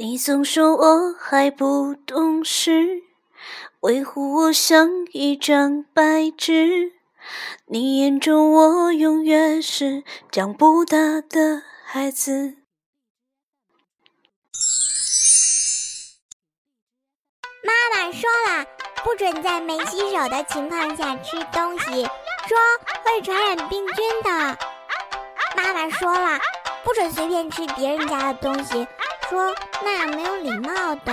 你总说我还不懂事，维护我像一张白纸。你眼中我永远是长不大的孩子。妈妈说了，不准在没洗手的情况下吃东西，说会传染病菌的。妈妈说了，不准随便吃别人家的东西。说那样没有礼貌的。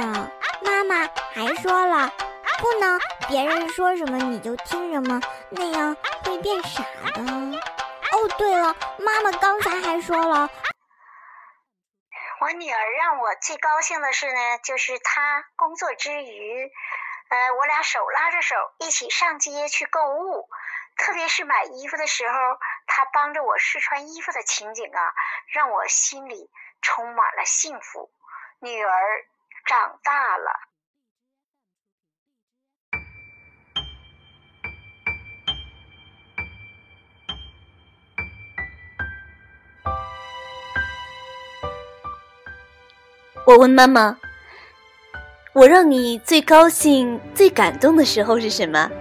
妈妈还说了，不能别人说什么你就听什么，那样会变傻的。哦，对了，妈妈刚才还说了，我女儿让我最高兴的事呢，就是她工作之余，呃，我俩手拉着手一起上街去购物，特别是买衣服的时候，她帮着我试穿衣服的情景啊，让我心里。充满了幸福，女儿长大了。我问妈妈：“我让你最高兴、最感动的时候是什么？”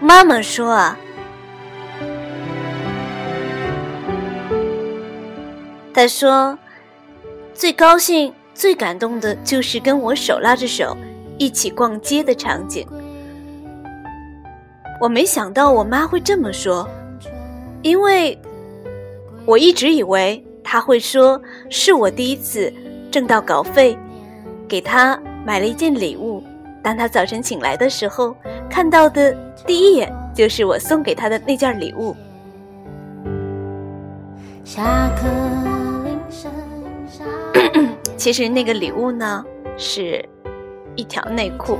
妈妈说：“啊。”他说：“最高兴、最感动的就是跟我手拉着手一起逛街的场景。”我没想到我妈会这么说，因为我一直以为她会说是我第一次挣到稿费，给她买了一件礼物。当她早晨醒来的时候，看到的第一眼就是我送给她的那件礼物。下课。其实那个礼物呢，是一条内裤。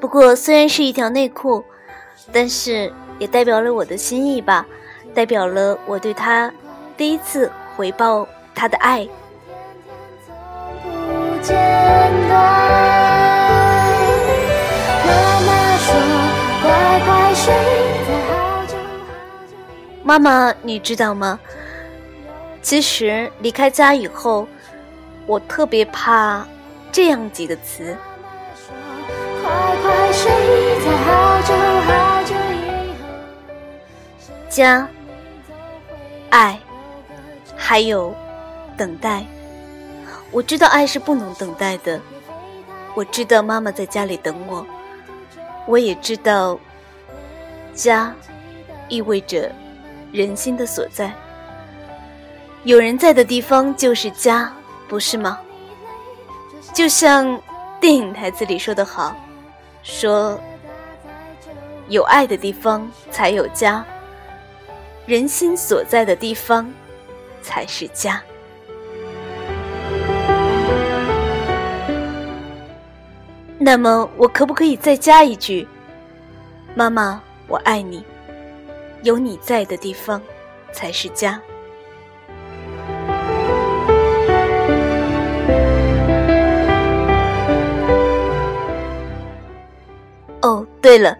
不过虽然是一条内裤，但是也代表了我的心意吧，代表了我对他第一次回报他的爱。妈妈，你知道吗？其实离开家以后，我特别怕这样几个词：家、爱，还有等待。我知道爱是不能等待的，我知道妈妈在家里等我，我也知道家意味着。人心的所在，有人在的地方就是家，不是吗？就像电影台词里说的好，说有爱的地方才有家，人心所在的地方才是家。那么，我可不可以再加一句：妈妈，我爱你。有你在的地方，才是家。哦，对了，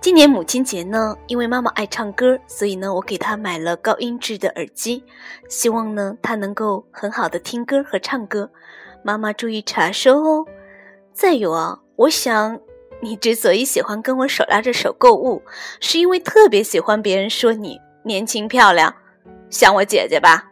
今年母亲节呢，因为妈妈爱唱歌，所以呢，我给她买了高音质的耳机，希望呢，她能够很好的听歌和唱歌。妈妈注意查收哦。再有啊，我想。你之所以喜欢跟我手拉着手购物，是因为特别喜欢别人说你年轻漂亮，像我姐姐吧。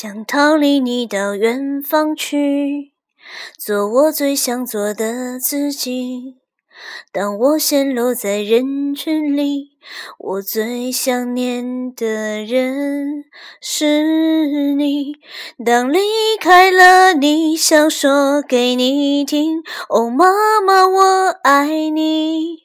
想逃离你到远方去，做我最想做的自己。当我陷落在人群里，我最想念的人是你。当离开了你，想说给你听，哦，妈妈，我爱你。